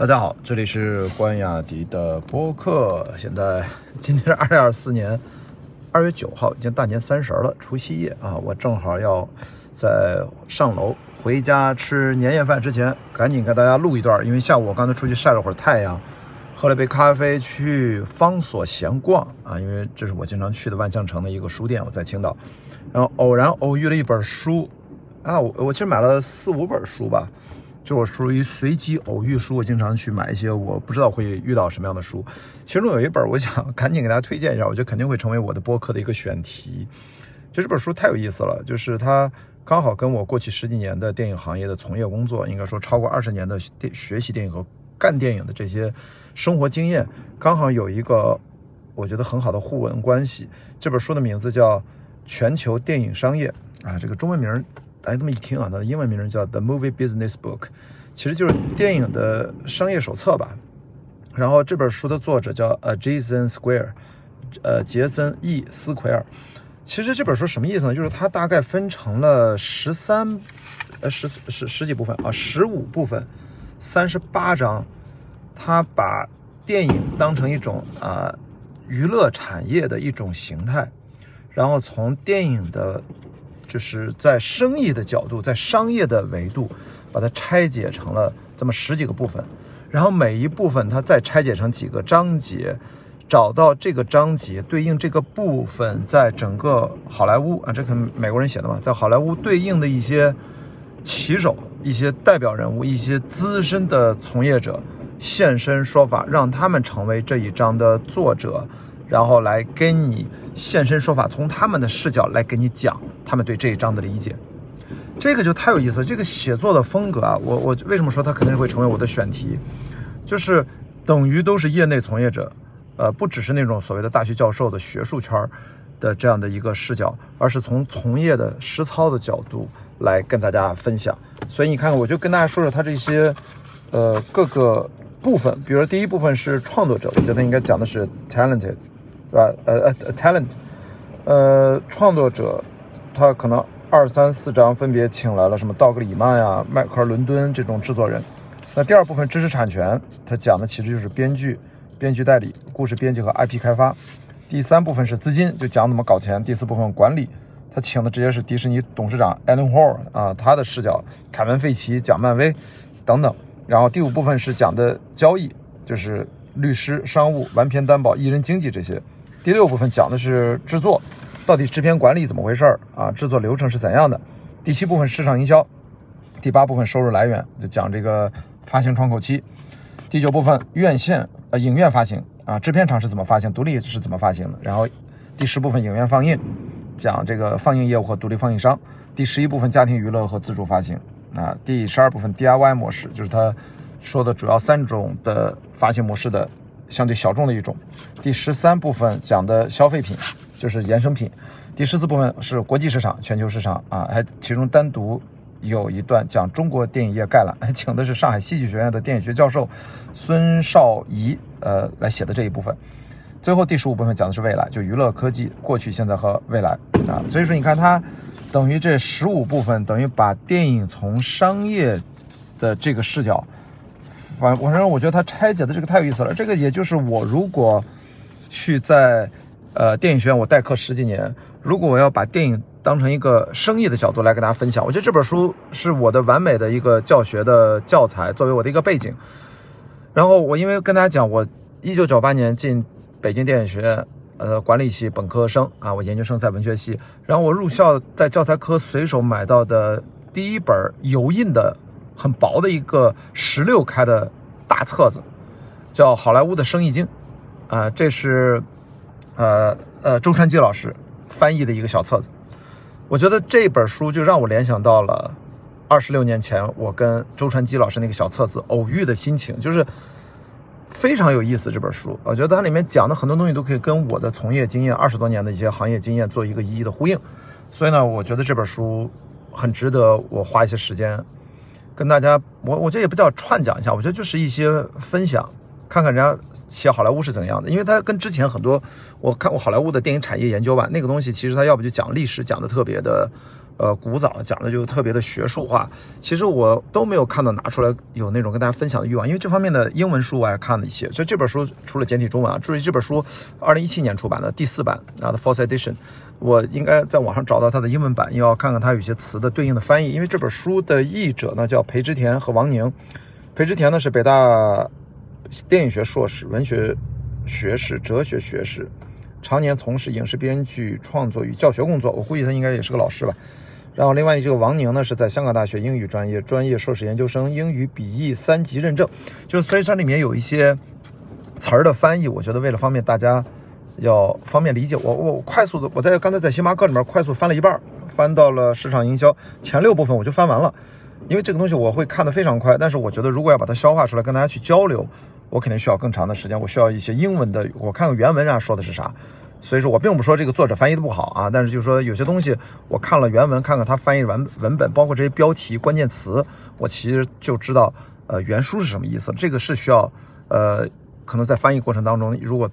大家好，这里是关雅迪的播客。现在今天是二零二四年二月九号，已经大年三十了，除夕夜啊！我正好要在上楼回家吃年夜饭之前，赶紧给大家录一段，因为下午我刚才出去晒了会儿太阳，喝了杯咖啡，去方所闲逛啊，因为这是我经常去的万象城的一个书店，我在青岛，然后偶然偶遇了一本书啊，我我其实买了四五本书吧。就我属于随机偶遇书，我经常去买一些我不知道会遇到什么样的书，其中有一本我想赶紧给大家推荐一下，我觉得肯定会成为我的播客的一个选题。就这本书太有意思了，就是它刚好跟我过去十几年的电影行业的从业工作，应该说超过二十年的电学习电影和干电影的这些生活经验，刚好有一个我觉得很好的互文关系。这本书的名字叫《全球电影商业》啊，这个中文名。大家这么一听啊，它的英文名叫《The Movie Business Book》，其实就是电影的商业手册吧。然后这本书的作者叫呃 Jason Square，呃杰森 E 斯奎尔。其实这本书什么意思呢？就是它大概分成了十三呃十十十几部分啊，十五部分，三十八章。他把电影当成一种啊娱乐产业的一种形态，然后从电影的。就是在生意的角度，在商业的维度，把它拆解成了这么十几个部分，然后每一部分它再拆解成几个章节，找到这个章节对应这个部分，在整个好莱坞啊，这可能美国人写的嘛，在好莱坞对应的一些棋手、一些代表人物、一些资深的从业者现身说法，让他们成为这一章的作者。然后来跟你现身说法，从他们的视角来给你讲他们对这一章的理解，这个就太有意思。这个写作的风格啊，我我为什么说它肯定会成为我的选题？就是等于都是业内从业者，呃，不只是那种所谓的大学教授的学术圈的这样的一个视角，而是从从业的实操的角度来跟大家分享。所以你看看，我就跟大家说说他这些呃各个部分，比如说第一部分是创作者，我觉得应该讲的是 talented。对吧？呃呃，talent，呃，创作者，他可能二三四章分别请来了什么道格里曼呀、迈克尔伦敦这种制作人。那第二部分知识产权，他讲的其实就是编剧、编剧代理、故事编辑和 IP 开发。第三部分是资金，就讲怎么搞钱。第四部分管理，他请的直接是迪士尼董事长 Alan Hall 啊，他的视角。凯文费奇讲漫威等等。然后第五部分是讲的交易，就是律师、商务、完片担保、艺人经济这些。第六部分讲的是制作，到底制片管理怎么回事儿啊？制作流程是怎样的？第七部分市场营销，第八部分收入来源就讲这个发行窗口期，第九部分院线呃影院发行啊，制片厂是怎么发行，独立是怎么发行的？然后第十部分影院放映，讲这个放映业务和独立放映商。第十一部分家庭娱乐和自主发行啊，第十二部分 DIY 模式，就是他说的主要三种的发行模式的。相对小众的一种。第十三部分讲的消费品就是衍生品。第十四部分是国际市场、全球市场啊，还其中单独有一段讲中国电影业概览，请的是上海戏剧学院的电影学教授孙少仪呃来写的这一部分。最后第十五部分讲的是未来，就娱乐科技过去、现在和未来啊。所以说你看它等于这十五部分等于把电影从商业的这个视角。反反正我觉得他拆解的这个太有意思了。这个也就是我如果去在呃电影学院我代课十几年，如果我要把电影当成一个生意的角度来跟大家分享，我觉得这本书是我的完美的一个教学的教材，作为我的一个背景。然后我因为跟大家讲，我一九九八年进北京电影学院呃管理系本科生啊，我研究生在文学系。然后我入校在教材科随手买到的第一本油印的。很薄的一个十六开的大册子，叫《好莱坞的生意经》，啊，这是呃呃周传基老师翻译的一个小册子。我觉得这本书就让我联想到了二十六年前我跟周传基老师那个小册子偶遇的心情，就是非常有意思。这本书，我觉得它里面讲的很多东西都可以跟我的从业经验二十多年的一些行业经验做一个一一的呼应。所以呢，我觉得这本书很值得我花一些时间。跟大家，我我这也不叫串讲一下，我觉得就是一些分享，看看人家写好莱坞是怎样的，因为它跟之前很多我看过好莱坞的电影产业研究吧，那个东西其实它要不就讲历史讲的特别的，呃古早，讲的就特别的学术化。其实我都没有看到拿出来有那种跟大家分享的欲望，因为这方面的英文书我还看了一些。所以这本书除了简体中文啊，注意这本书二零一七年出版的第四版啊的 Fourth Edition，我应该在网上找到它的英文版，要看看它有些词的对应的翻译。因为这本书的译者呢叫裴之田和王宁，裴之田呢是北大电影学硕士，文学学士，哲学学士。常年从事影视编剧创作与教学工作，我估计他应该也是个老师吧。然后另外一个王宁呢，是在香港大学英语专业专业硕士研究生，英语笔译三级认证。就是所以这里面有一些词儿的翻译，我觉得为了方便大家要方便理解，我我快速的我在刚才在星巴克里面快速翻了一半，翻到了市场营销前六部分我就翻完了，因为这个东西我会看得非常快，但是我觉得如果要把它消化出来跟大家去交流。我肯定需要更长的时间，我需要一些英文的，我看看原文上说的是啥。所以说我并不说这个作者翻译的不好啊，但是就是说有些东西我看了原文，看看他翻译完文本，包括这些标题、关键词，我其实就知道呃原书是什么意思。这个是需要呃可能在翻译过程当中，如果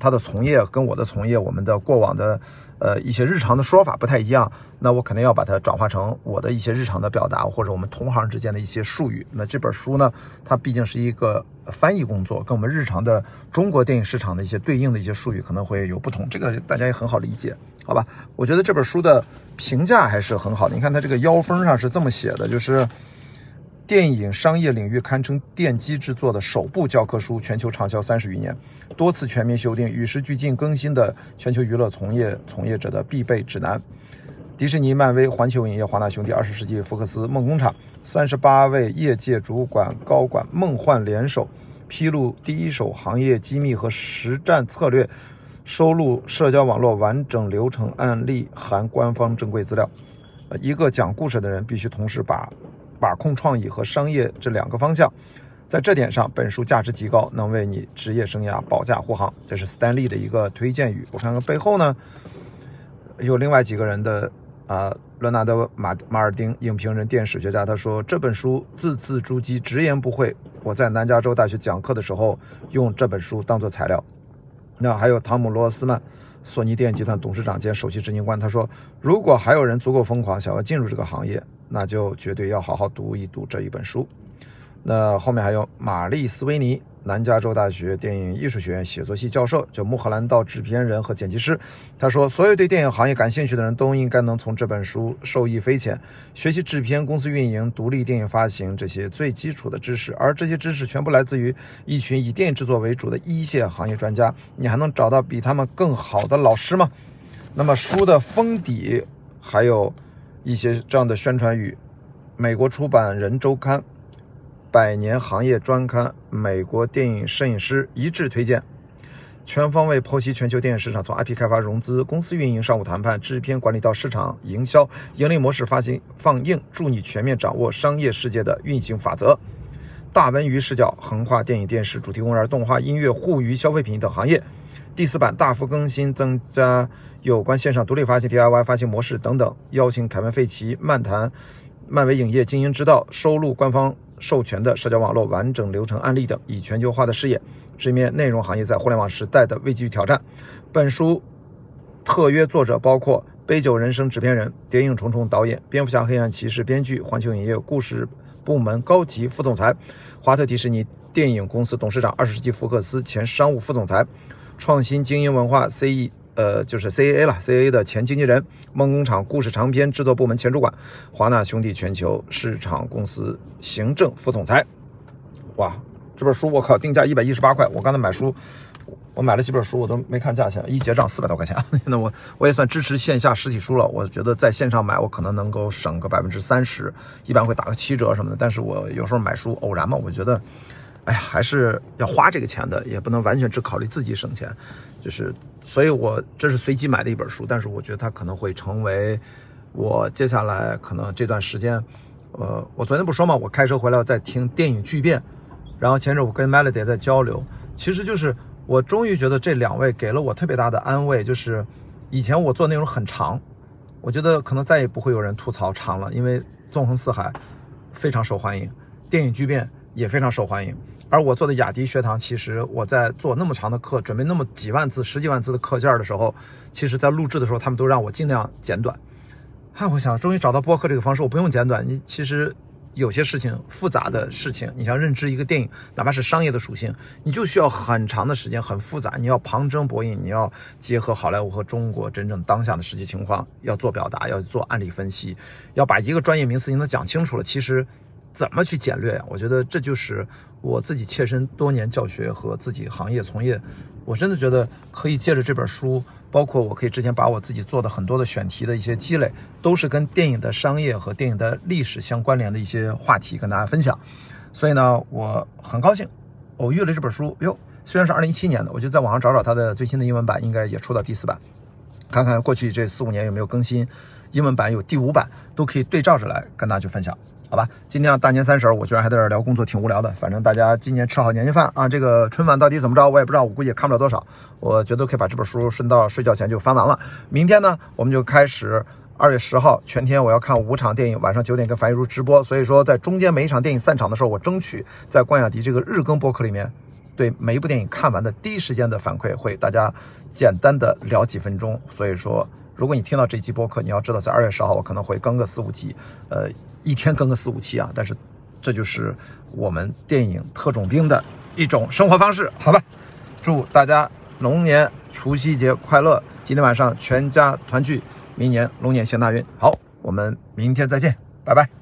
他的从业跟我的从业，我们的过往的。呃，一些日常的说法不太一样，那我肯定要把它转化成我的一些日常的表达，或者我们同行之间的一些术语。那这本书呢，它毕竟是一个翻译工作，跟我们日常的中国电影市场的一些对应的一些术语可能会有不同，这个大家也很好理解，好吧？我觉得这本书的评价还是很好的。你看它这个腰封上是这么写的，就是。电影商业领域堪称奠基之作的首部教科书，全球畅销三十余年，多次全面修订，与时俱进更新的全球娱乐从业从业者的必备指南。迪士尼、漫威、环球影业、华纳兄弟、二十世纪福克斯、梦工厂，三十八位业界主管高管梦幻联手，披露第一手行业机密和实战策略，收录社交网络完整流程案例，含官方珍贵资料。一个讲故事的人必须同时把。把控创意和商业这两个方向，在这点上，本书价值极高，能为你职业生涯保驾护航。这是斯坦利的一个推荐语。我看看背后呢，有另外几个人的啊，伦纳德马马尔丁，影评人、电史学家，他说这本书字字珠玑，直言不讳。我在南加州大学讲课的时候，用这本书当做材料。那还有汤姆罗斯曼，索尼电影集团董事长兼首席执行官，他说，如果还有人足够疯狂，想要进入这个行业。那就绝对要好好读一读这一本书。那后面还有玛丽斯维尼，南加州大学电影艺术学院写作系教授，就穆赫兰道制片人和剪辑师。他说，所有对电影行业感兴趣的人都应该能从这本书受益匪浅，学习制片、公司运营、独立电影发行这些最基础的知识。而这些知识全部来自于一群以电影制作为主的一线行业专家。你还能找到比他们更好的老师吗？那么书的封底还有。一些这样的宣传语，美国出版人周刊、百年行业专刊、美国电影摄影师一致推荐，全方位剖析全球电影市场，从 IP 开发、融资、公司运营、商务谈判、制片管理到市场营销、盈利模式、发行、放映，助你全面掌握商业世界的运行法则。大文娱视角横跨电影、电视、主题公园、动画、音乐、互娱、消费品等行业。第四版大幅更新，增加。有关线上独立发行、DIY 发行模式等等，邀请凯文·费奇漫谈漫威影业经营之道，收录官方授权的社交网络完整流程案例等，以全球化的视野直面内容行业在互联网时代的危机与挑战。本书特约作者包括杯酒人生制片人、谍影重重导演、蝙蝠侠黑暗骑士编剧、环球影业故事部门高级副总裁、华特迪士尼电影公司董事长、二十世纪福克斯前商务副总裁、创新精英文化 CE。呃，就是 CAA 了，CAA 的前经纪人，梦工厂故事长篇制作部门前主管，华纳兄弟全球市场公司行政副总裁。哇，这本书我靠，定价一百一十八块。我刚才买书，我买了几本书，我都没看价钱，一结账四百多块钱。那我我也算支持线下实体书了。我觉得在线上买，我可能能够省个百分之三十，一般会打个七折什么的。但是我有时候买书偶然嘛，我觉得，哎呀，还是要花这个钱的，也不能完全只考虑自己省钱。就是，所以我这是随机买的一本书，但是我觉得它可能会成为我接下来可能这段时间，呃，我昨天不说嘛，我开车回来在听电影巨变，然后前阵我跟 Melody 在交流，其实就是我终于觉得这两位给了我特别大的安慰，就是以前我做内容很长，我觉得可能再也不会有人吐槽长了，因为纵横四海非常受欢迎，电影巨变也非常受欢迎。而我做的雅迪学堂，其实我在做那么长的课，准备那么几万字、十几万字的课件的时候，其实在录制的时候，他们都让我尽量简短。啊，我想终于找到播客这个方式，我不用简短。你其实有些事情复杂的事情，你想认知一个电影，哪怕是商业的属性，你就需要很长的时间，很复杂。你要旁征博引，你要结合好莱坞和中国真正当下的实际情况，要做表达，要做案例分析，要把一个专业名词你能讲清楚了。其实怎么去简略呀？我觉得这就是我自己切身多年教学和自己行业从业，我真的觉得可以借着这本书。包括我可以之前把我自己做的很多的选题的一些积累，都是跟电影的商业和电影的历史相关联的一些话题跟大家分享。所以呢，我很高兴偶遇了这本书。哟，虽然是二零一七年的，我就在网上找找它的最新的英文版，应该也出到第四版，看看过去这四五年有没有更新。英文版有第五版，都可以对照着来跟大家去分享。好吧，今天大年三十，我居然还在这聊工作，挺无聊的。反正大家今年吃好年夜饭啊，这个春晚到底怎么着，我也不知道，我估计也看不了多少。我觉得可以把这本书顺道睡觉前就翻完了。明天呢，我们就开始二月十号全天我要看五场电影，晚上九点跟樊一茹直播。所以说，在中间每一场电影散场的时候，我争取在关雅迪这个日更播客里面，对每一部电影看完的第一时间的反馈，会大家简单的聊几分钟。所以说。如果你听到这期播客，你要知道，在二月十号我可能会更个四五期，呃，一天更个四五期啊。但是，这就是我们电影特种兵的一种生活方式，好吧？祝大家龙年除夕节快乐！今天晚上全家团聚，明年龙年行大运。好，我们明天再见，拜拜。